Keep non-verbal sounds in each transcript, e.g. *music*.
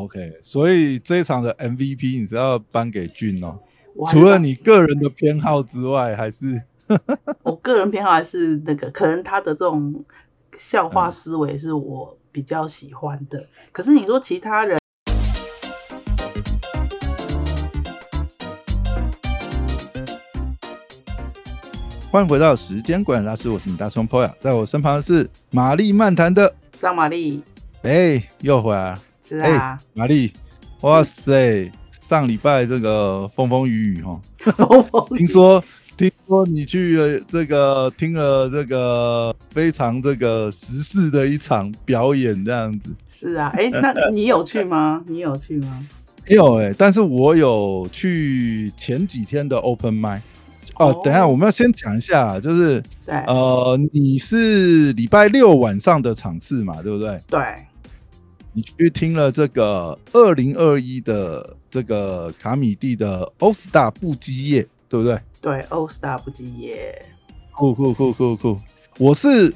OK，所以这一场的 MVP 你是要颁给俊哦。除了你个人的偏好之外，还是 *laughs* 我个人偏好还是那个，可能他的这种笑话嗯思维是我比较喜欢的。可是你说其他人，欢迎回到时间管理大师，我是你大双 Poya，在我身旁的是玛丽漫谈的，张玛丽哎、又回来了，是啊，玛丽，哇塞，上礼拜这个风风雨雨哈，听说听说你去了这个听了这个非常这个时事的一场表演，这样子。是啊，哎、那你有去吗？*laughs* 你有去吗？没有哎、但是我有去前几天的 Open m i 哦哦，等一下我们要先讲一下，就是对、呃，你是礼拜六晚上的场次嘛，对不对？对，你去听了这个二零二一的这个卡米蒂的欧斯大不羁夜，对不对？对，All Star 不羁夜，酷酷酷酷酷！我是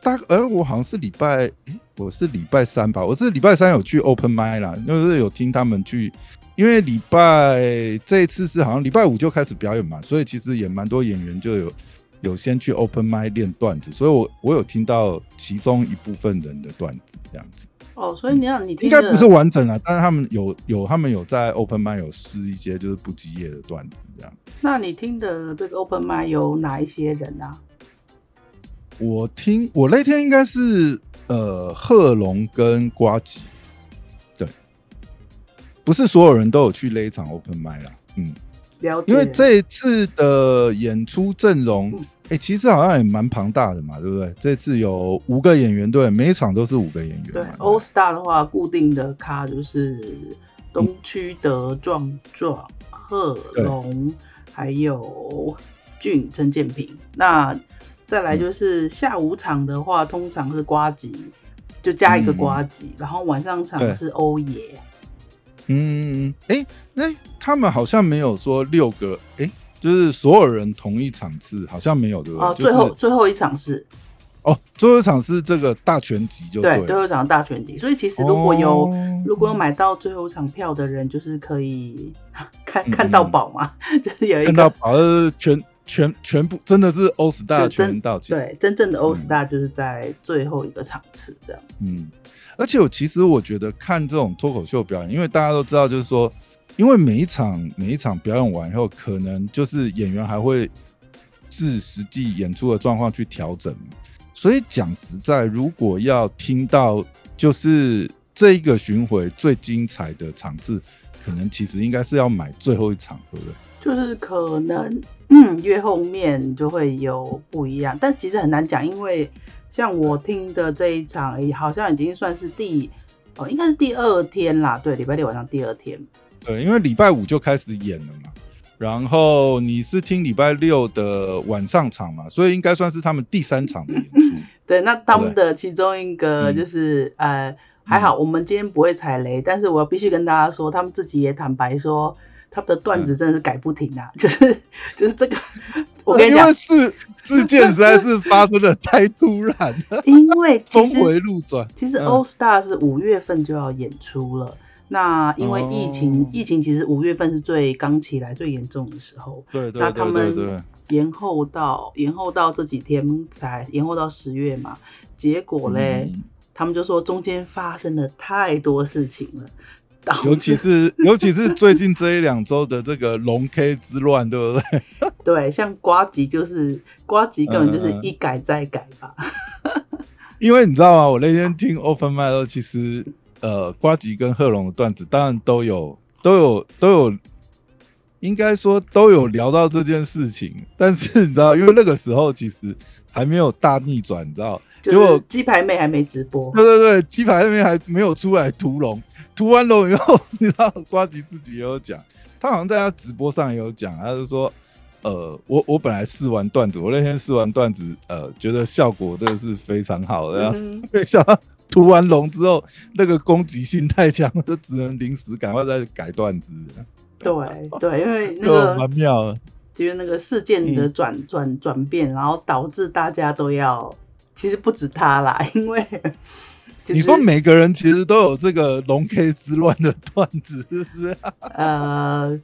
大呃，我好像是礼拜，诶我是礼拜三吧，我是礼拜三有去 Open m i 啦，就是有听他们去，因为礼拜这一次是好像礼拜五就开始表演嘛，所以其实也蛮多演员就有有先去 Open m i 练段子，所以我我有听到其中一部分人的段子这样子，哦，所以你要你听的应该不是完整啊，但是他们有有他们有在 Open m i 有试一些就是不积业的段子这样。那你听的这个 Open m i 有哪一些人啊？我听我那天应该是呃贺龙跟瓜吉，对，不是所有人都有去那一场 open m i 啦，嗯，了解，因为这一次的演出阵容嗯，哎、其实好像也蛮庞大的嘛，对不对？这次有五个演员，对，每一场都是五个演员对嘛，All Star 的话，固定的咖就是东区德壮壮、贺龙，还有俊、陈建平。那再来就是下午场的话，通常是瓜吉，就加一个瓜吉，然后晚上场是欧爷。嗯，哎、那他们好像没有说六个，哎、就是所有人同一场次，好像没有，对不对？哦，就是最后最后一场是。哦，最后一场是这个大全集就对了。最后一场大全集，所以其实如果有、哦。如果有买到最后一场票的人，就是可以 *laughs* 看嗯看到宝嘛，*laughs* 就是有一个看到宝儿全全全部真的是欧斯大全到齐，对真正的 All 嗯 Star 就是在最后一个场次这样。嗯，而且我其实我觉得看这种脱口秀表演，因为大家都知道，就是说，因为每一场每一场表演完以后，可能就是演员还会视实际演出的状况去调整。所以讲实在，如果要听到就是这一个巡回最精彩的场次，可能其实应该是要买最后一场，对不对？就是可能，嗯，越后面就会有不一样，但其实很难讲，因为像我听的这一场，好像已经算是第，哦，应该是第二天啦，对，礼拜六晚上第二天，对，因为礼拜五就开始演了嘛，然后你是听礼拜六的晚上场嘛，所以应该算是他们第三场的演出。*laughs* 对，那他们的其中一个嗯。就是、呃，还好我们今天不会踩雷，但是我必须跟大家说，他们自己也坦白说，他们的段嗯子真的是改不停啊，*laughs* 就是就是这个，*laughs* 我跟你讲因为，事事件实在是发生的太突然了，因为峰回路转。其实嗯。All Star 是五月份就要演出了，那因为疫情，哦。疫情其实五月份是最刚起来最严重的时候，对对那他对对对。们，延后到延后到这几天才延后到十月嘛，结果嘞，嗯。他们就说中间发生了太多事情了，尤其是尤其是最近这一两周的这个龙 K 之乱，对不对？*laughs* 对，像瓜吉就是瓜吉根本就是一改再改吧，*laughs* 因为你知道吗？我那天听 Open m i 的时候，其实呃，瓜吉跟贺龙的段子当然都有都有都有，应该说都有聊到这件事情。但是你知道，因为那个时候其实还没有大逆转，你知道，结果鸡排妹还没直播，对对对，鸡排妹还没有出来屠龙，屠完龙以后，你知道瓜吉自己也有讲，他好像在他直播上也有讲，他就说，呃，我我本来试完段子，我那天试完段子，呃，觉得效果真的是非常好的，嗯没想到屠完龙之后，那个攻击性太强，就只能临时赶快再改段子，对对，因为那就个蛮妙的。就是那个事件的转转转变，然后导致大家都要，其实不止他啦，因为 *laughs* 你说每个人其实都有这个龙 K 之乱的段子，是不是？呃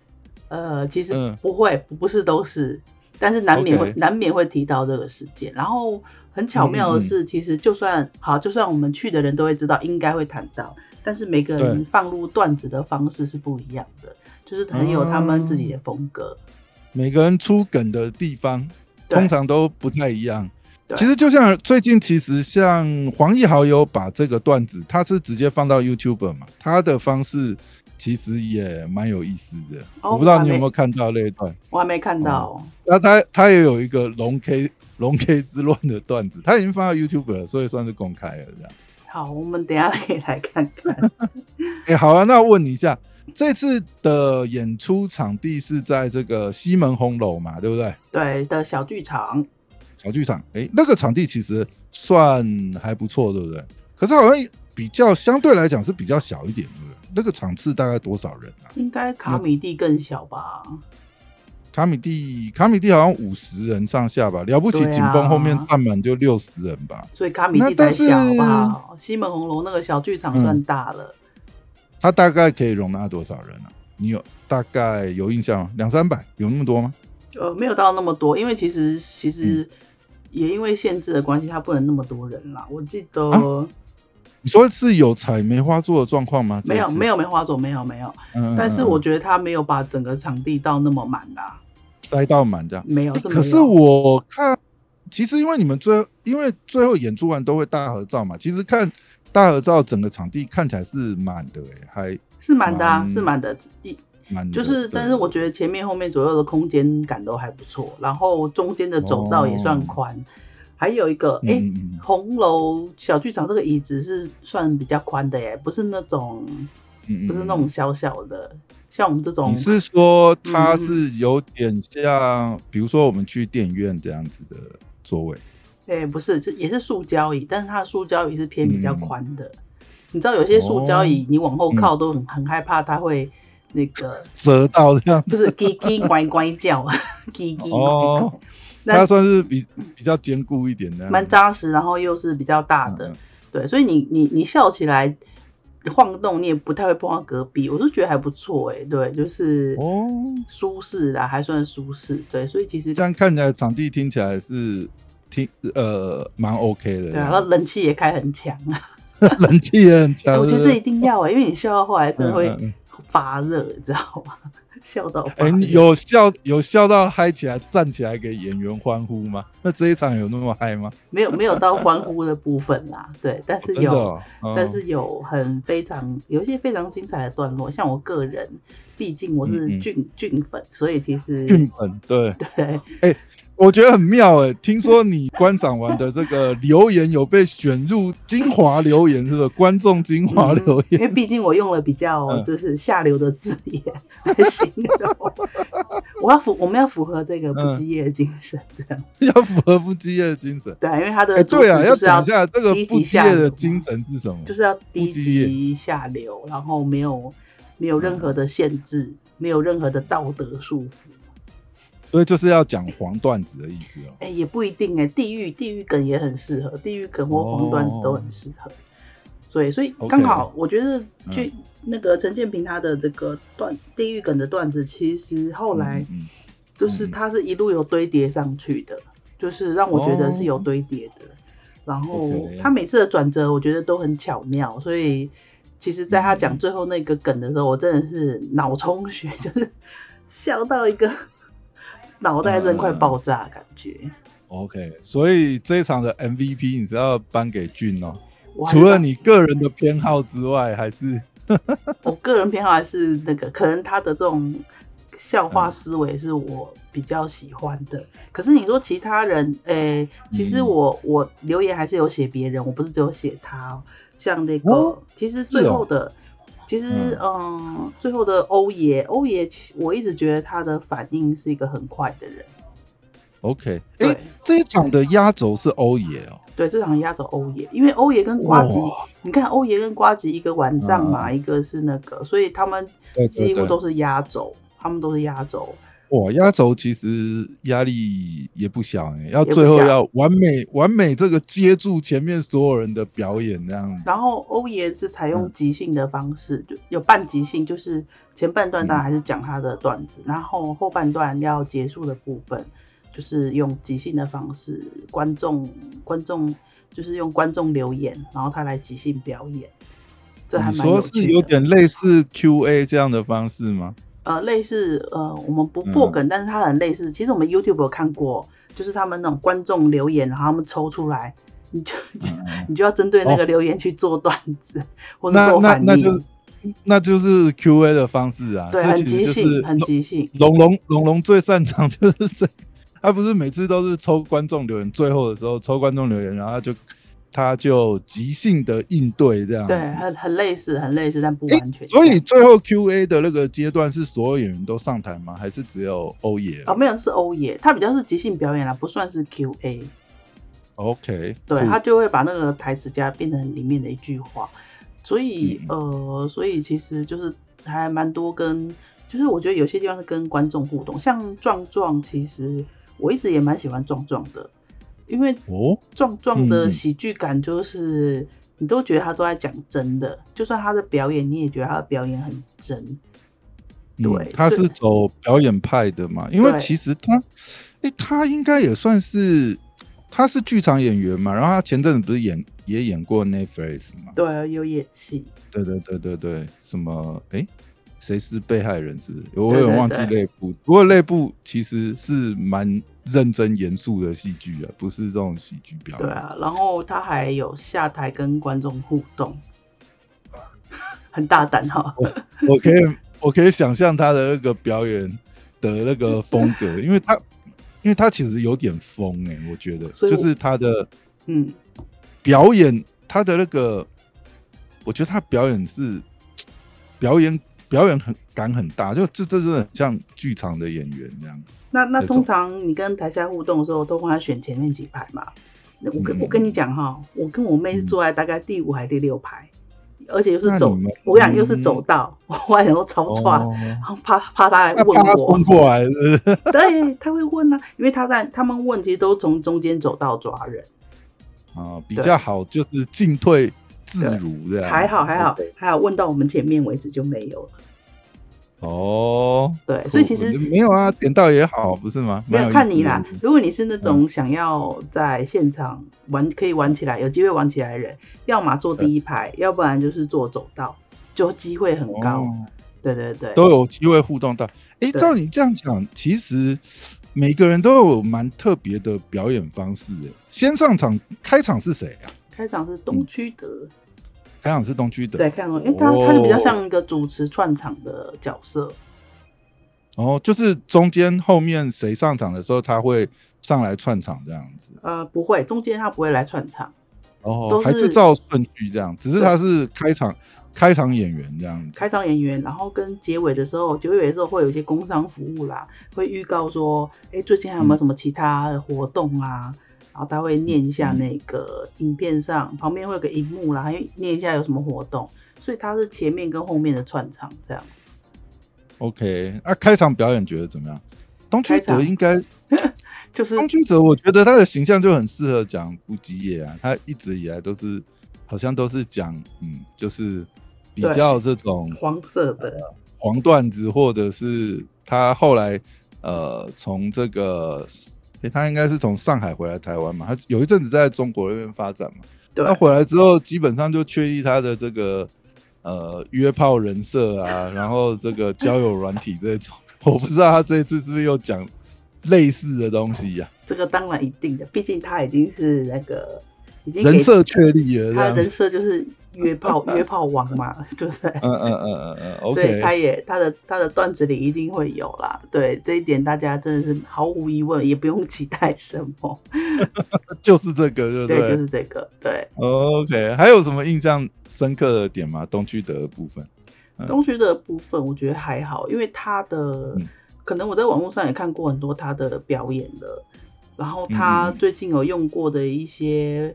呃，其实不会，不是都是，但是难免会难免会提到这个事件。然后很巧妙的是，其实就算好，就算我们去的人都会知道，应该会谈到，但是每个人放入段子的方式是不一样的，就是很有他们自己的风格。每个人出梗的地方通常都不太一样。其实就像最近，其实像黄奕豪有把这个段子，他是直接放到 YouTube 嘛，他的方式其实也蛮有意思的。我不知道你有没有看到那一段，我还没看到。那他他也有一个龙 K 龙 K 之乱的段子，他已经放到 YouTube 了，所以算是公开了这样。好，我们等下可以来看看。*laughs* 哎，好啊，那问你一下，这次的演出场地是在这个西门红楼嘛，对不对？对的小剧场。小剧场，哎，那个场地其实算还不错，对不对？可是好像比较相对来讲是比较小一点，对不对？那个场次大概多少人啊？应该卡米蒂更小吧？卡米蒂，卡米蒂好像五十人上下吧？了不起，紧绷后面站满就六十人吧？所以卡米蒂太小吧？西门红楼那个小剧场算大了。它大概可以容纳多少人啊？你有大概有印象吗？两三百，有那么多吗？呃，没有到那么多，因为其实其实。也因为限制的关系，它不能那么多人啦。我记得你说是有采梅花座的状况吗？没有，没有梅花座，没有，没有。嗯，但是我觉得他没有把整个场地到那么满啦，塞到满这样。没有，可是我看，其实因为你们最因为最后演出完都会大合照嘛，其实看大合照，整个场地看起来是满的，哎，还是满的啊，是满的。一满就是，但是我觉得前面后面左右的空间感都还不错，然后中间的走道也算宽，还有一个哎，红楼小剧场这个椅子是算比较宽的耶，不是那种，不是那种小小的，像我们这种。你是说它是有点像，比如说我们去电影院这样子的座位？哎，不是，就也是塑胶椅，但是它的塑胶椅是偏比较宽的。你知道有些塑胶椅你往后靠都很很害怕它会。那个 *laughs* 折到这样，不是叽叽乖乖叫，叽叽哦，它算是比比较坚固一点的，蛮扎实，然后又是比较大的，对，所以你你你笑起来晃动，你也不太会碰到隔壁，我是觉得还不错哎，对，就是哦，舒适的还算舒适，对，所以其实这样看起来场地听起来是听呃蛮 OK 的，对，然后冷气也开很强啊，*laughs* 冷气也很强，我觉得这一定要哎，因为你笑到后来真的会。发热，你知道吗？笑到哎，有笑有笑到嗨起来，站起来给演员欢呼吗？那这一场有那么嗨吗？*laughs* 没有，没有到欢呼的部分啦。对，但是有，但是有很非常有一些非常精彩的段落。像我个人，毕竟我是俊俊粉，所以其实俊粉对 *laughs* 对哎。我觉得很妙哎，听说你观赏完的这个留言有被选入精华留言，是不是？观众精华留言，因为毕竟我用了比较就是下流的字眼来形容。我要符，我们要符合这个不羁业的精神，这样 *laughs* 要符合不羁业的精神。对，因为他的对啊，要讲一下这个不羁业的精神是什么？就是要低级下流，然后没有没有任何的限制，没有任何的道德束缚。所以就是要讲黄段子的意思哦。哎，也不一定哎，地狱地狱梗也很适合，地狱梗或黄段子都很适合。所以，所以刚好我觉得，就那个陈建平他的这个段地狱梗的段子，其实后来就是他是一路有堆叠上去的，就是让我觉得是有堆叠的。然后他每次的转折，我觉得都很巧妙。所以，其实在他讲最后那个梗的时候，我真的是脑充血，*laughs* 就是笑到一个。脑袋真快爆炸，感觉。OK，所以这一场的 MVP 你是要颁给俊哦。除了你个人的偏好之外，还是 *laughs* 我个人偏好还是那个，可能他的这种笑话思维是我比较喜欢的。可是你说其他人，诶，其实我我留言还是有写别人，我不是只有写他。哦像那个，其实最后的。其实，嗯，最后的欧爷，欧爷，我一直觉得他的反应是一个很快的人。OK，哎，这一场的压轴是欧爷哦。对，这场压轴欧爷，因为欧爷跟瓜吉，你看欧爷跟瓜吉一个晚上嘛，一个是那个，所以他们几乎都是压轴，他们都是压轴。哇，压轴其实压力也不小哎、要最后要完美完美这个接住前面所有人的表演这样。然后欧爷是采用嗯即兴的方式，就有半即兴，就是前半段当然还是讲他的段子，然后后半段要结束的部分，就是用即兴的方式，观众观众就是用观众留言，然后他来即兴表演，这还蛮有说是有。点类似 Q&A 这样的方式吗？呃，类似呃，我们不破嗯梗，但是它很类似。其实我们 YouTube 有看过，就是他们那种观众留言，然后他们抽出来，你就嗯 *laughs* 你就要针对那个留言去做段子，或是那做反应。那那就是那就是 Q&A 的方式啊，对，很即兴，很即兴。龙龙龙龙最擅长 *laughs* 就是这，他不是每次都是抽观众留言，最后的时候抽观众留言，然后他就他就即兴的应对这样。对，很很类似，很类似，但不完全。所以最后 Q&A 的那个阶段是所有演员都上台吗？还是只有欧爷哦，没有是欧爷，他比较是即兴表演啦，不算是 Q&A。？OK，对他就会把那个台词加变成里面的一句话，所以、嗯呃，所以其实就是还蛮多跟，就是我觉得有些地方是跟观众互动，像壮壮，其实我一直也蛮喜欢壮壮的，因为哦，壮壮的嗯喜剧感就是、你都觉得他都在讲真的，就算他的表演，你也觉得他的表演很真。嗯对他是走表演派的嘛？因为其实他，哎、他应该也算是，他是剧场演员嘛。然后他前阵子不是演也演过 Netflix 嘛？对，有演戏，对对对对对，什么？哎、谁是被害人？是不是？我有点忘记内部。不过内部其实是蛮认真严肃的戏剧啊，不是这种喜剧表演。对啊，然后他还有下台跟观众互动，*laughs* 很大胆哈。我可以 *laughs* 我可以想象他的那个表演的那个风格，*laughs* 因为他因为他其实有点疯哎、我觉得我就是他的嗯，表演，他的那个，我觉得他表演是表演表演很感很大，就这这真的很像剧场的演员这样。那那通常你跟台下互动的时候，都帮他选前面几排嘛？那我跟、嗯我跟你讲哈，我跟我妹是坐在大概第五还第六排，而且又是走，我跟你讲又是走道，我还想说超串，哦，然后怕怕他来问我。冲，过来，是是？对，他会问啊，因为他在他们问，其实都从中间走道抓人，啊，比较好，就是进退自如的。还好还好还好，问到我们前面为止就没有了。哦，对，所以其实没有啊，点到也好，不是吗？没有看你啦。如果你是那嗯种想要在现场玩可以玩起来、有机会玩起来的人，要么坐第一排，要不然就是坐走道，就机会很高。哦对对对，都有机会互动到。哎，对照你这样讲，其实每个人都有蛮特别的表演方式。哎，先上场开场是谁啊？开场是东区德，开场是东区的。对，开场，因为他他就比较哦像一个主持串场的角色。哦，就是中间后面谁上场的时候，他会上来串场这样子。呃，不会，中间他不会来串场，哦还是照顺序这样，只是他是开场开场演员这样子。开场演员，然后跟结尾的时候，结尾的时候会有一些工商服务啦，会预告说，哎，最近还有没有什么其他的活动啊？然后他会念一下那个影片上，旁边会有个荧幕啦，还会念一下有什么活动，所以他是前面跟后面的串场这样子。OK，那、开场表演觉得怎么样？东区开场德应该，*laughs* 就是东区德，我觉得他的形象就很适合讲不吉野啊。他一直以来都是，好像都是讲，嗯，就是比较这种黄色的，黄段子，或者是他后来呃从这个，诶、他应该是从上海回来台湾嘛，他有一阵子在中国那边发展嘛。对他回来之后，基本上就确立他的这个呃约炮人设啊，然后这个交友软体这种，*laughs* 我不知道他这一次是不是又讲类似的东西呀、这个当然一定的，毕竟他已经是那个已经人设确立了，这他人样。设就是约炮 *laughs* 约炮王嘛，*laughs* 对不对？嗯嗯嗯嗯嗯所以他也他的他的段子里一定会有啦，对这一点大家真的是毫无疑问，也不用期待什么，*laughs* 就是这个，对不对，对？就是这个，对。OK，还有什么印象深刻的点吗？东区德的部分？嗯东区的部分我觉得还好，因为他的、嗯可能我在网络上也看过很多他的表演了，然后他最近有用过的一些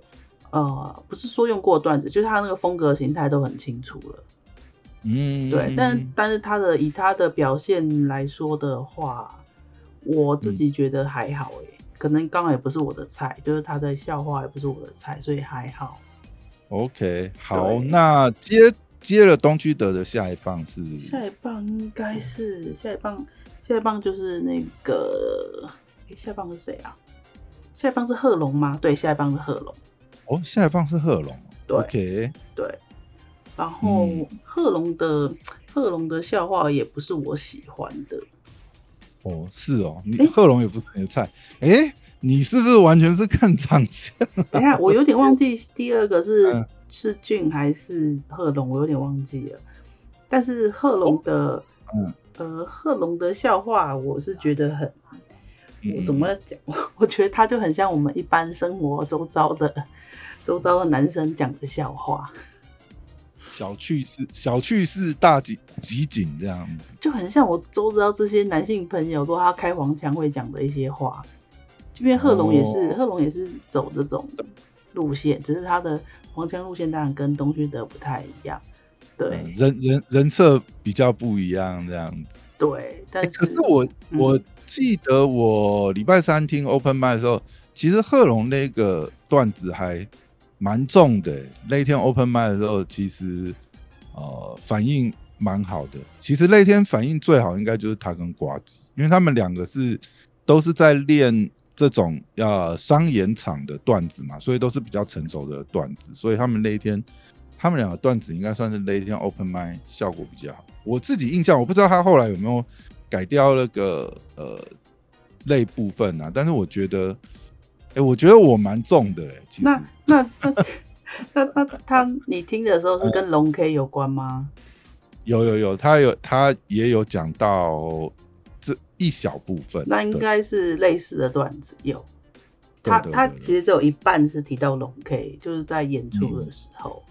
呃，不是说用过段子，就是他那个风格形态都很清楚了。嗯，对，但但是他的以他的表现来说的话，我自己觉得还好诶、可能刚好也不是我的菜，就是他的笑话也不是我的菜，所以还好。OK，好，那接接了东区德的下一棒是下一棒应该是下一棒，下一棒就是那个，诶下一棒是谁啊？下一棒是贺龙吗？对，下一棒是贺龙。哦，下一棒是贺龙。对。OK，对，然后嗯。贺龙的贺龙的笑话也不是我喜欢的，哦，是哦，你贺龙也不是你的菜，哎，你是不是完全是看长相？等一下我有点忘记第二个是、*laughs* 嗯。是俊还是贺龙，我有点忘记了。但是贺龙的、嗯。呃贺龙的笑话，我是觉得很，我怎嗯么讲？*laughs* 我觉得他就很像我们一般生活周遭的周遭的男生讲的笑话，小趣事，小趣事大集集锦这样子。就很像我周遭这些男性朋友，说他开黄腔会讲的一些话。即便贺龙也是，哦贺龙也是走这种路线，只是他的黄腔路线当然跟东区德不太一样。对、嗯人人人设比较不一样这样子。对，但欸是、可是我嗯我记得我礼拜三听 Open m i 的时候，其实贺龙那个段子还蛮重的欸。那天 Open m i 的时候，其实呃反应蛮好的。其实那天反应最好应该就是他跟瓜子，因为他们两个是都是在练这种呃商演场的段子嘛，所以都是比较成熟的段子，所以他们那一天。他们两个段子应该算是那天 open m i 效果比较好。我自己印象，我不知道他后来有没有改掉那个呃类部分啊，但是我觉得，哎、我觉得我蛮重的哎、其实那那那那那他你听的时候是跟龙 K 有关吗？有有有，他有他也有讲到这一小部分，那应该是类似的段子有。对他他其实只有一半是提到龙 K，就是在演出的时候。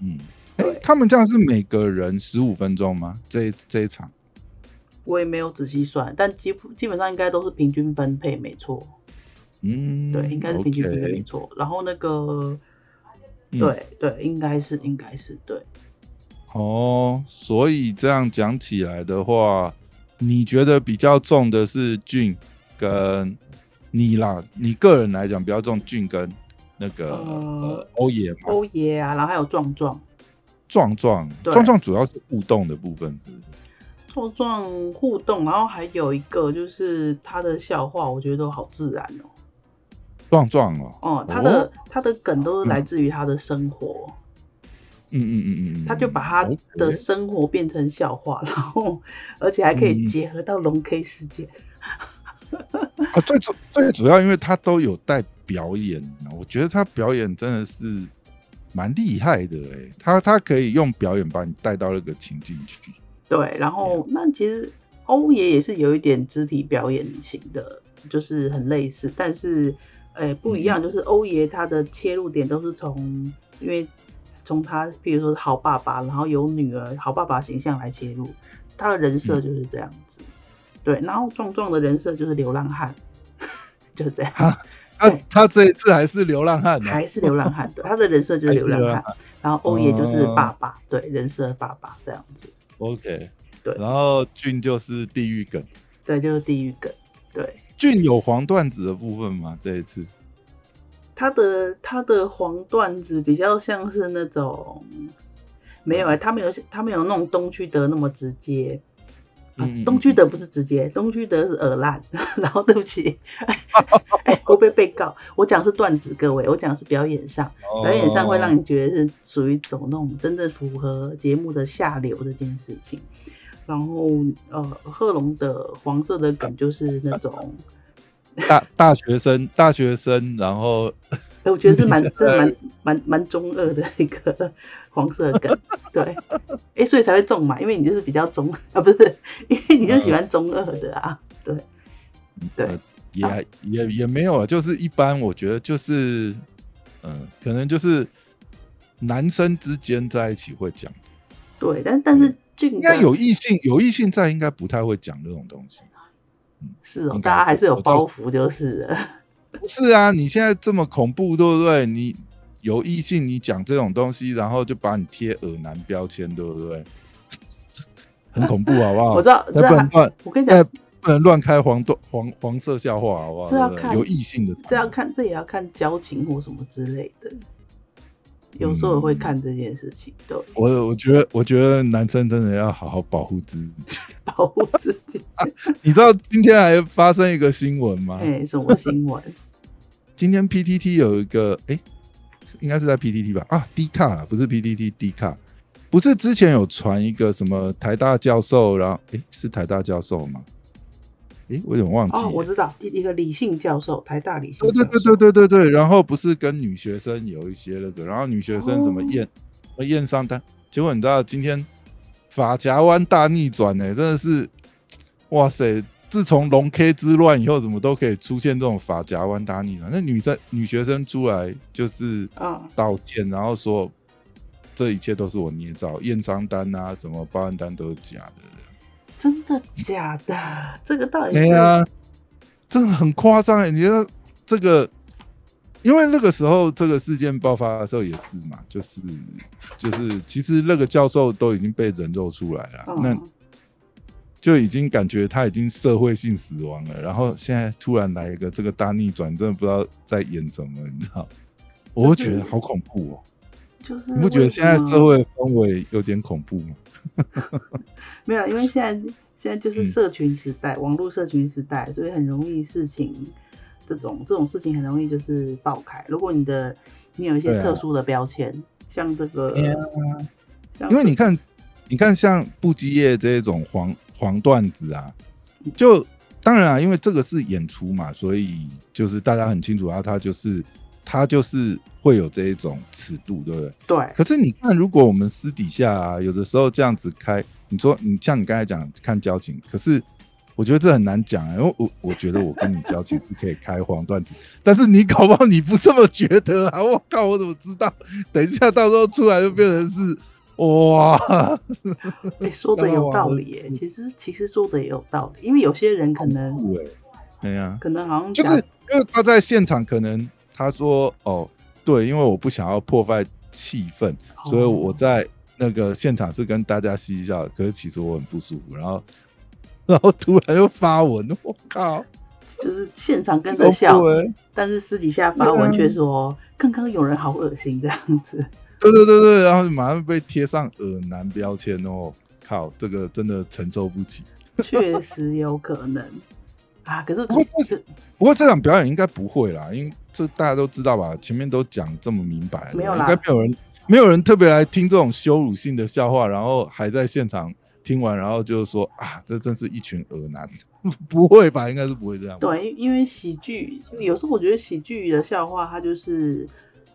嗯，哎、对他们这样是每个人十五分钟吗？这一这一场我也没有仔细算，但基基本上应该都是平均分配，没错。嗯，对，应该是平均分配没错。然后那个，嗯对对，应该是应该是对。哦，所以这样讲起来的话，你觉得比较重的是俊跟你啦？你个人来讲比较重俊跟那个欧爷嘛？欧爷啊，然后还有壮壮，壮壮壮壮主要是互动的部分，是不是？壮壮互动，然后还有一个就是他的笑话，我觉得都好自然哦。壮壮哦，哦，他的、哦他的梗都是来自于他的生活，嗯嗯嗯嗯嗯，他就把他的生活变成笑话，然后 *laughs* 而且还可以嗯结合到龙 K 事件。*laughs* 啊，最主最主要，因为他都有带表演啊，我觉得他表演真的是蛮厉害的哎、他他可以用表演把你带到那个情境去。对，然后那其实欧爷也是有一点肢体表演型的，就是很类似，但是呃不一嗯。样，就是欧爷他的切入点都是从因为从他比如说是好爸爸，然后有女儿好爸爸形象来切入，他的人嗯。设就是这样子。对，然后壮壮的人设就是流浪汉，*laughs* 就是这样，哈。他他这一次还是流浪汉呢、还是流浪汉，对，他的人设就是流浪汉，然后欧爷就是爸爸，对，人设爸爸这样子，OK，对。然后俊就是地狱梗，对，就是地狱梗，对。俊有黄段子的部分吗？这一次他的他的黄段子比较像是那种没有哎、他没有他没有那种东区德那么直接。东区德不是直接，东区德是耳烂。*laughs* 然后对不起，*laughs* 哎、会不会被告？我讲的是段子，各位，我讲的是表演上，表演上会让你觉得是属于走那种真正符合节目的下流这件事情。然后呃，贺龙的黄色的梗就是那种 *laughs* 大大学生大学生，然后哎，我觉得是蛮，*laughs* 真的蛮蛮蛮中二的一个黄色梗，对，哎，所以才会中嘛，因为你就是比较中啊，不是，因为你就喜欢中二的啊，对，对呃也也也没有了，就是一般，我觉得就是嗯、可能就是男生之间在一起会讲，对，但但是俊应该有异性有异性在，应该不太会讲这种东西。是哦大家还是有包袱就是了，不是啊，你现在这么恐怖，对不对？你有异性，你讲这种东西，然后就把你贴耳男标签，对不对？*laughs* 很恐怖，好不好？*laughs* 我知道，不能乱，我跟你哎讲，，不能乱开黄段黄黄色笑话，好不好？这要看有异性的，这要看，这也要看交情或什么之类的。有时候也会看这件事情，对，我我觉得，我觉得男生真的要好好保护自己。*laughs* 保护自己。*laughs* 你知道今天还发生一个新闻吗？哎、什么新闻？*laughs* 今天 PTT 有一个，哎、应该是在 PTT 吧？啊，D 卡啦，不是 PTT，D 卡，不是之前有传一个什么台大教授，然后，哎、是台大教授吗？哎、我有点忘记。哦，我知道，一个理性教授，台大理性对教授。对对对对对对，然后不是跟女学生有一些那个，然后女学生什么哦验、验上单，结果你知道今天法夹湾大逆转呢、真的是，哇塞！自从龙 K 之乱以后，怎么都可以出现这种法夹湾大逆转？那女生女学生出来就是嗯道歉，然后说这一切都是我捏造，验伤单啊，什么报案单都是假的。真的假的？这个到底是？对呀、真的很夸张哎！你觉得这个，因为那个时候这个事件爆发的时候也是嘛，就是就是，其实那个教授都已经被人肉出来了，嗯那就已经感觉他已经社会性死亡了，然后现在突然来一个这个大逆转，真的不知道在演什么，你知道？我会觉得好恐怖哦！就是你不觉得现在社会氛围有点恐怖吗？*laughs* 没有，因为现在现在就是嗯。社群时代，网络社群时代，所以很容易事情这种这种事情很容易就是爆开。如果你的你有一些特殊的标签，像这个，啊。像因为你看，你看像不基业这种黄黄段子啊，就当然啊，因为这个是演出嘛，所以就是大家很清楚啊，他就是他就是会有这一种尺度，对不对？对可是你看，如果我们私底下啊，有的时候这样子开，你说你像你刚才讲看交情，可是我觉得这很难讲、啊，因为我我觉得我跟你交情是可以开黄段子，*laughs* 但是你搞不好你不这么觉得啊！我靠，我怎么知道？等一下到时候出来就变成是哇，哎、说的有道理耶。*laughs* 其实其实说的也有道理，因为有些人可能对，对呀、可能好像就是假因为他在现场可能他说哦，对，因为我不想要破坏气氛，所以我在那个现场是跟大家嬉笑，可是其实我很不舒服，然后 *laughs* 然后突然又发文，我靠，就是现场跟着笑，对但是私底下发文却说刚刚有人好恶心这样子。对对对对，然后马上被贴上恶男标签哦，靠，这个真的承受不起。确实有可能啊，可是不过这可不过这场表演应该不会啦，因为这大家都知道吧，前面都讲这么明白了，没有啦应该没有人没有人特别来听这种羞辱性的笑话，然后还在现场听完，然后就说啊，这真是一群恶男，不会吧？应该是不会这样吧。对，因为喜剧有时候我觉得喜剧的笑话，它就是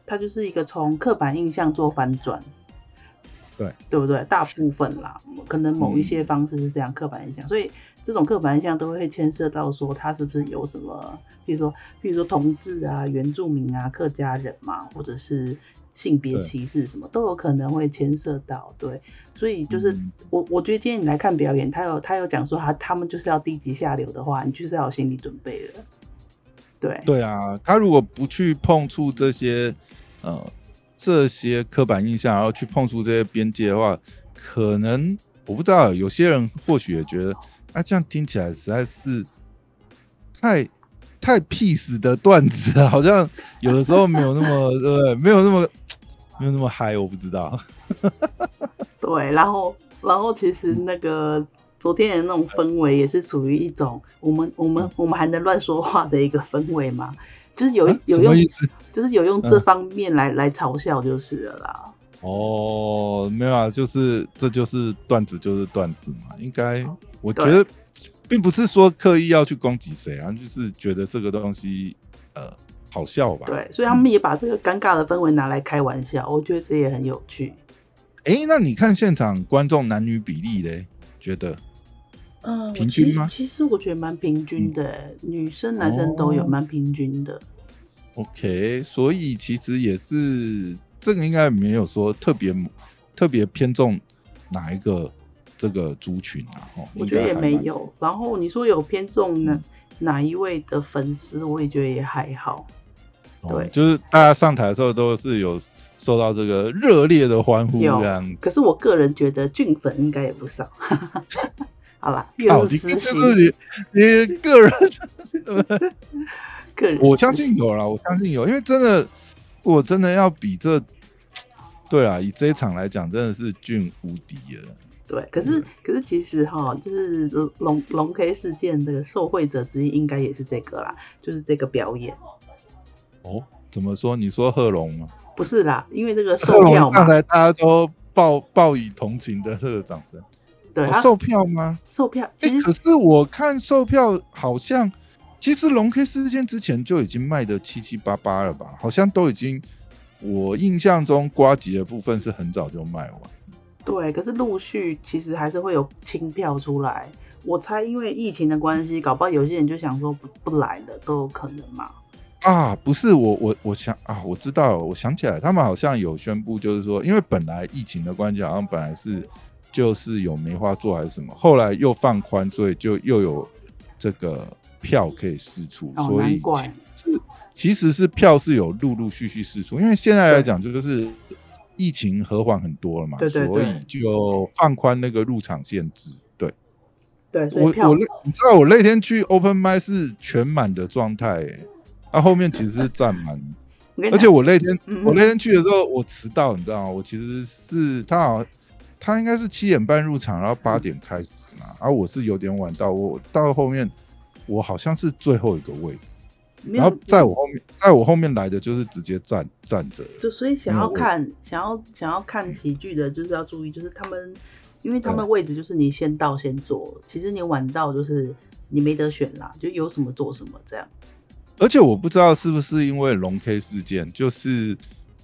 它就是一个从刻板印象做反转，对对不对？大部分啦，可能某一嗯些方式是这样刻板印象，所以这种刻板印象都会牵涉到说他是不是有什么，比如说比如说同志啊、原住民啊、客家人嘛，或者是性别歧视什么，都有可能会牵涉到。对，所以就是、嗯我我觉得今天你来看表演，他有他有讲说他他们就是要低级下流的话，你就是要有心理准备了。对对啊，他如果不去碰触这些呃这些刻板印象，然后去碰触这些边界的话，可能我不知道，有些人或许也觉得，啊，这样听起来实在是太太 peace 的段子啊，好像有的时候没有那么对不 *laughs* 对？没有那么没有那么嗨，我不知道。*laughs* 对，然后然后其实那个昨天的那种氛围也是属于一种我们我们我们还能乱说话的一个氛围嘛，就是有、啊有用？就是有用这嗯方面来、来嘲笑就是了啦。哦，没有啊，就是这就是段子，就是段子嘛。应该我觉得并不是说刻意要去攻击谁啊，就是觉得这个东西呃好笑吧。对，所以他们也把这个尴尬的氛围拿来开玩笑，我觉得这也很有趣。哎，那你看现场观众男女比例嘞？觉得嗯，平均吗其实其实我觉得蛮平均的、女生男生都有，哦蛮平均的。OK，所以其实也是这个应该没有说特别特别偏重哪一个这个族群啊。哦，我觉得也没有。然后你说有偏重哪嗯哪一位的粉丝，我也觉得也还好。对哦就是大家上台的时候都是有受到这个热烈的欢呼，这样可是我个人觉得俊粉应该也不少。*laughs* 好啦，好，是私是心，你你个人，*laughs* 个人我相信有啦，我相信有，因为真的，我真的要比这，对啊，以这一场来讲，真的是俊无敌了。对，可是可是其实哈，就是龙龙 K 事件的受惠者之一，应该也是这个啦，就是这个表演，哦，怎么说？你说贺龙吗？不是啦，因为这个贺龙售票嘛，刚才，大家都报报以同情的这个掌声。对，售票吗？售票哎、可是我看售票好像，其实龙 K 事件之前就已经卖的七七八八了吧？好像都已经，我印象中瓜吉的部分是很早就卖完。对，可是陆续其实还是会有清票出来。我猜，因为疫情的关系，搞不好有些人就想说不不来了，都有可能嘛。啊，不是我我我想啊，我知道了，我想起来，他们好像有宣布，就是说，因为本来疫情的关系，好像本来是就是有梅花座还是什么，后来又放宽，所以就又有这个票可以试出，哦所以其实是票是有陆陆续续试出，因为现在来讲就是疫情和缓很多了嘛，对对所以就放宽那个入场限制，对。对，我我那你知道我那天去 open m i 是全满的状态，哎，啊后面其实是站满的，*laughs* 而且我那天嗯我那天去的时候我迟到，你知道吗？我其实是他好像他应该是七点半入场，然后八点开始嘛，然后我是有点晚到，我到后面我好像是最后一个位置，然后在我后面在我后面来的就是直接站站着，就所以想要看想要想要看喜剧的，就是要注意，就是他们，因为他们位置就是你先到先坐，其实你晚到就是你没得选啦，就有什么做什么这样子。而且我不知道是不是因为龙 K 事件，就是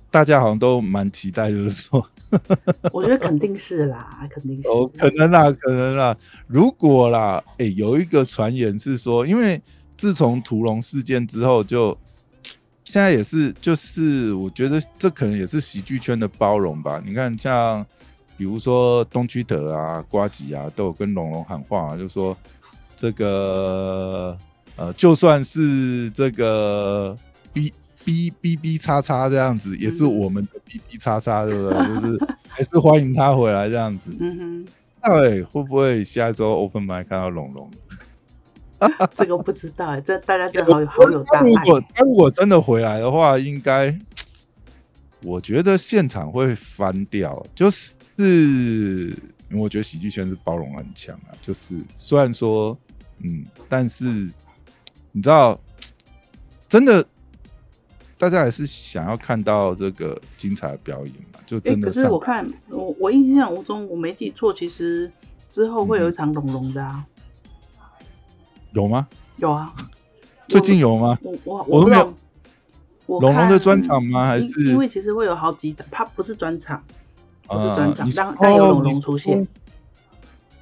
大家好像都蛮期待，就是说。*laughs* 我觉得肯定是啦，肯定是。哦，可能啦，可能啦。如果啦，哎、有一个传言是说，因为自从屠龙事件之后就，现在也是，就是我觉得这可能也是喜剧圈的包容吧。你看，像比如说东区德啊、瓜吉啊，都有跟龙龙喊话、啊，就说这个呃，就算是这个 B B B 叉叉这样子，也是嗯我们的 B B 叉叉，对不对？*laughs* 就是还是欢迎他回来这样子。嗯哼，对，会不会下周 open m i 看到龙龙？*laughs* 这个不知道欸，这大家真的 *laughs* 好有好有大爱。如果他如果真的回来的话，应该我觉得现场会翻掉。就是因为我觉得喜剧圈是包容很强啊，就是虽然说嗯，但是你知道，真的大家还是想要看到这个精彩的表演嘛？就哎、真的上可是我看我我印象中我没记错，其实之后会有一场龙龙的啊，有吗？有啊。*laughs* 最近有吗？我我我都没有龙龙的看专场吗？还是因为其实会有好几场，它不是专场，不是专场但但有哦龙龙出现说。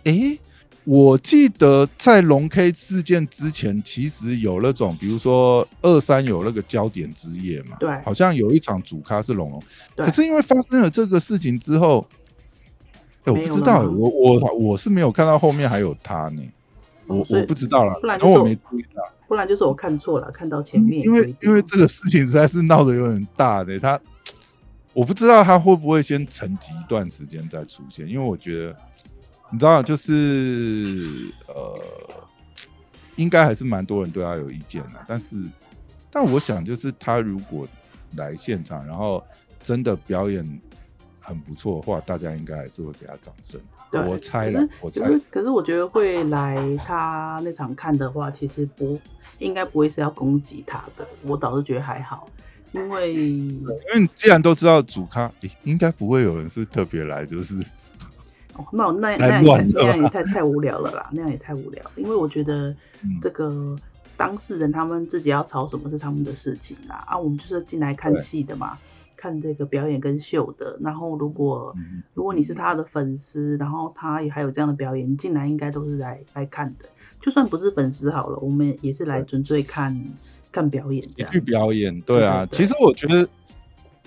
诶，我记得在龙 K 事件之前，其实有那种，比如说二三有那个焦点之夜嘛，对。好像有一场主咖是龙龙，可是因为发生了这个事情之后，诶我不知道、我我我是没有看到后面还有他呢，我我不知道了，不然就是我我没注意到，不然就是我看错了，看到前面因为因为这个事情实在是闹得有点大的，他我不知道他会不会先沉寂一段时间再出现，因为我觉得你知道，就是呃，应该还是蛮多人对他有意见的，但是但我想就是他如果来现场，然后真的表演很不错的话，大家应该还是会给他掌声。我猜了我猜可是可是我觉得会来他那场看的话，其实不应该不会是要攻击他的，我倒是觉得还好，因为因为既然都知道主咖，诶应该不会有人是特别来，就是哦，那那那样也乱了那样也太太无聊了啦，那样也太无聊了。因为我觉得嗯这个当事人他们自己要吵什么是他们的事情啦，啊，我们就是进来看戏的嘛，看这个表演跟秀的。然后如果嗯如果你是他的粉丝，然后他也还有这样的表演，你进来应该都是来来看的。就算不是粉丝好了，我们也是来纯粹看看表演这样喜剧。表演，对啊。其实我觉得，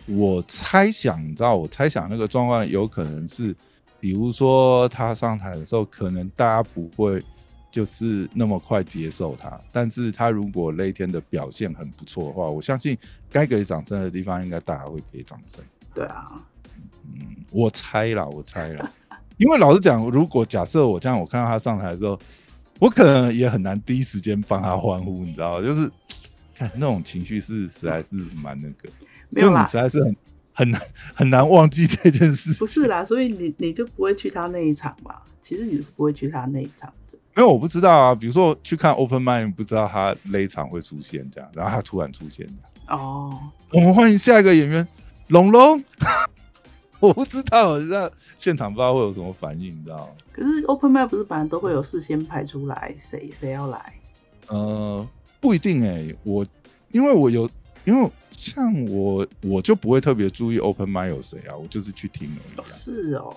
我猜想，你知道，我猜想那个状况有可能是，比如说他上台的时候，可能大家不会就是那么快接受他，但是他如果那一天的表现很不错的话，我相信该给掌声的地方，应该大家会给掌声。对啊，嗯，我猜啦，我猜啦。因为老实讲，如果假设我这样，我看到他上台的时候，我可能也很难第一时间帮他欢呼，你知道就是看那种情绪是实在是蛮那个，就你实在是很很难 *laughs* 很难忘记这件事。不是啦，所以你你就不会去他那一场嘛？其实你是不会去他那一场的。没有，我不知道啊。比如说去看 Open Mind，不知道他那一场会出现这样，然后他突然出现的。哦，我们欢迎下一个演员龙龙。*laughs* 我不知道，我知道现场不知道会有什么反应，你知道吗？可是 Open Mind 不是本来都会有事先排出来谁谁要来？呃，不一定哎，我因为我有，因为像我我就不会特别注意 Open m i 有谁啊，我就是去听而已。是哦，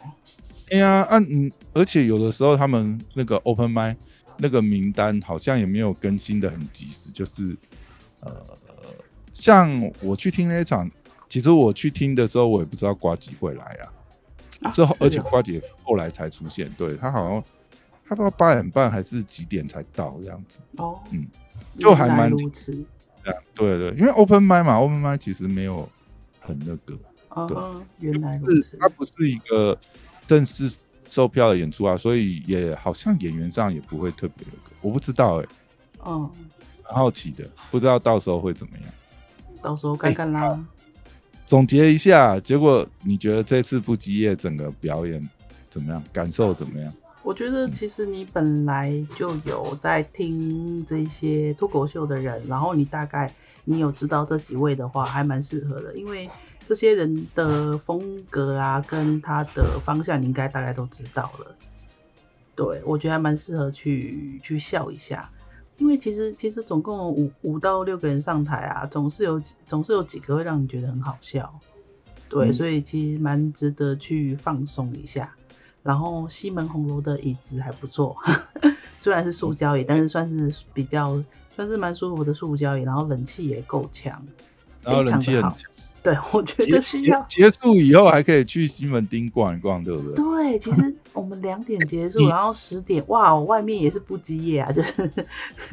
哎呀，啊嗯，而且有的时候他们那个 Open m i 那个名单好像也没有更新的很及时，就是呃，像我去听那一场。其实我去听的时候，我也不知道瓜吉会来啊。之后，而且瓜姐后来才出现，对她好像他不知道八点半还是几点才到这样子。哦，嗯，就还蛮如此。对对，因为 Open 麦嘛，Open 麦其实没有很那个。哦，原来如此。它不是一个正式售票的演出啊，所以也好像演员上也不会特别那个。我不知道哎。哦。很好奇的，不知道到时候会怎么样。到时候看看啦。总结一下，结果你觉得这次不羁夜整个表演怎么样？感受怎么样？我觉得其实你本来就有在听这些脱口秀的人，然后你大概你有知道这几位的话，还蛮适合的，因为这些人的风格啊，跟他的方向，你应该大概都知道了。对，我觉得还蛮适合去去笑一下。因为其实其实总共五五到六个人上台啊，总是有总是有几个会让你觉得很好笑，对，所以其实蛮值得去放松一下。然后西门红楼的椅子还不错，*laughs* 虽然是塑胶椅，但是算是比较算是蛮舒服的塑胶椅，然后冷气也够强，然后冷气很强。对，我觉得需要结束以后还可以去西门町逛一逛，对不对？对，其实我们两点结束，*laughs* 然后十点，哇，外面也是不积夜啊，*laughs* 就是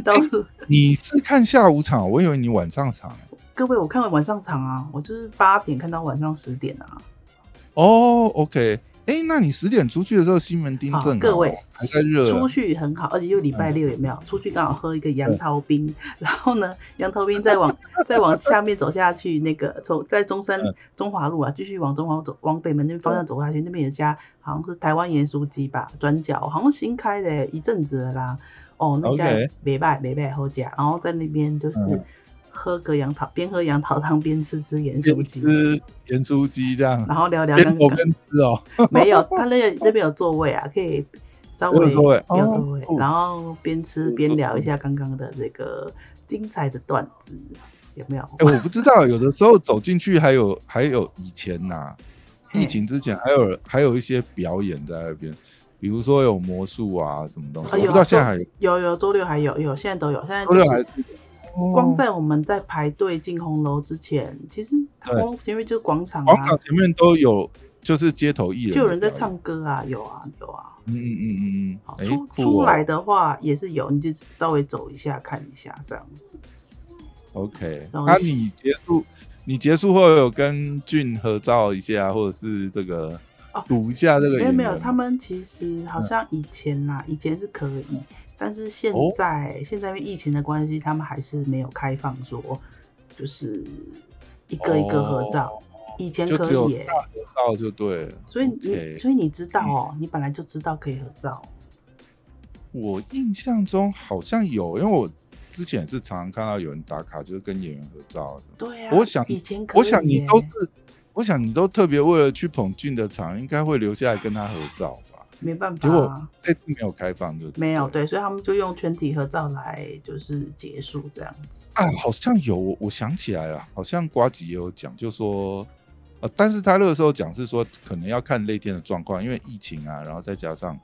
到处。你是看下午场，我以为你晚上场。各位，我看了晚上场啊，我就是八点看到晚上十点啊。哦，OK。哎，那你十点出去的时候，西门町正各位还在热，出去很好，而且又礼拜六有没有？出去刚好喝一个杨桃冰，然后呢，杨桃冰再往再往下面走下去，那个从在中山中华路啊，继续往中华走，往北门那边方向走下去，那边有家好像是台湾盐酥鸡吧，转角好像新开的一阵子啦。哦，那家没败没败好家，然后在那边就是。喝个杨桃，边喝杨桃汤边吃吃盐酥鸡，吃盐酥鸡这样，然后聊聊刚刚吃哦，没有，他那个那边有座位啊，可以稍微有座位，有座位，然后边吃边聊一下刚刚的这个精彩的段子，有没有？哎，我不知道，有的时候走进去还有还有以前呐，疫情之前还有还有一些表演在那边，比如说有魔术啊什么东西，我不知道现在还有。有有周六还有有，现在都有，现在周六还。光在我们在排队进红楼之前，其实红楼前面就是广场，广场前面都有，就是街头艺人，就有人在唱歌啊，有啊，有啊。嗯嗯嗯嗯嗯。好，出出来的话也是有，你就稍微走一下看一下这样子。OK，那你结束，你结束后有跟俊合照一下，或者是这个赌一下这个？没有没有，他们其实好像以前呐，以前是可以。但是现在，现在因为疫情的关系，他们还是没有开放说，就是一个一个合照。以前可以合照就对。所以你，所以你知道哦，你本来就知道可以合照。我印象中好像有，因为我之前是常常看到有人打卡，就是跟演员合照的。对啊。我想以前，我想你都是，我想你都特别为了去捧俊的场，应该会留下来跟他合照。没办法，结果这次没有开放，就没有对，所以他们就用全体合照来就是结束这样子。啊，好像有，我想起来了，好像瓜吉也有讲，就说呃，但是他那个时候讲是说可能要看那天的状况，因为疫情啊，然后再加上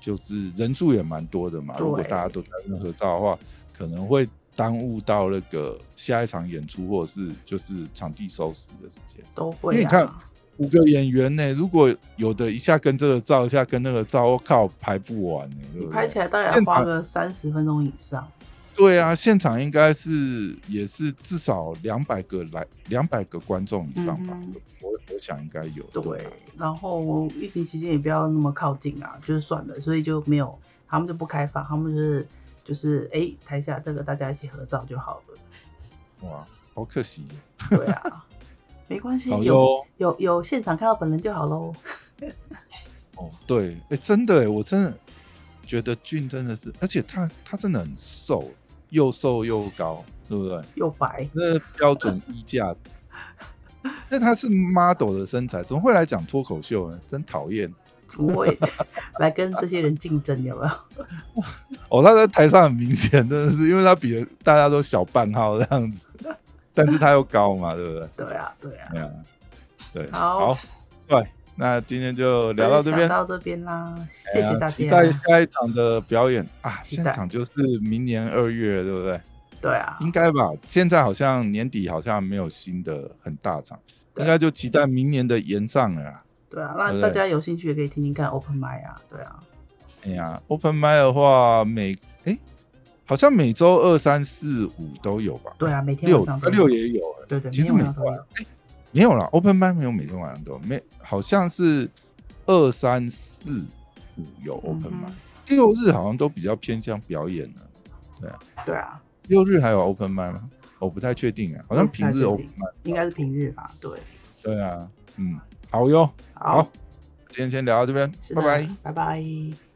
就是人数也蛮多的嘛，如果大家都在那合照的话，可能会耽误到那个下一场演出或者是就是场地收拾的时间，都会，因为你看。五个演员呢？如果有的一下跟这个照，一下跟那个照，我靠，排不完呢。你拍起来大概要花个三十分钟以上。对啊，现场应该是也是至少两百个来两百个观众以上吧，嗯我我想应该有。对啊，然后疫情期间也不要那么靠近啊，就是算了，所以就没有，他们就不开放，他们就是就是哎、台下这个大家一起合照就好了。哇，好可惜。对啊，*laughs* 没关系，有。有有现场看到本人就好喽。哦，对，哎，真的哎，我真的觉得俊真的是，而且他他真的很瘦，又瘦又高，对不对？又白，那标准衣架。那他是 model 的身材，怎么会来讲脱口秀呢？真讨厌。怎么会 *laughs* 来跟这些人竞争？有没有？*laughs* 哦，他在台上很明显，真的是因为他比大家都小半号这样子，但是它又高嘛，对不对？对啊，对啊。对啊，对，好好，对，那今天就聊到这边，到这边啦，谢谢大期待。下一场的表演啊，现场就是明年二月，对不对？对啊，应该吧？现在好像年底好像没有新的很大场，对应该就期待明年的延上了啦。对啊，那大家有兴趣也可以听听看 Open m i 啊，对啊，哎呀，Open m i 的话，每哎好像每周二、三、四、五都有吧？对啊，每天六六也有哎、对对，其实每晚上都有。哎没有啦 o p e n m i 没有每天晚上都有，没好像是二三四五有 Open 嗯六日好像都比较偏向表演了。对啊，六日还有 Open i 吗？我不太确定啊，好像平日 Open 应该是平日吧？对，对啊，嗯，好哟，好，今天先聊到这边，拜拜。，拜拜。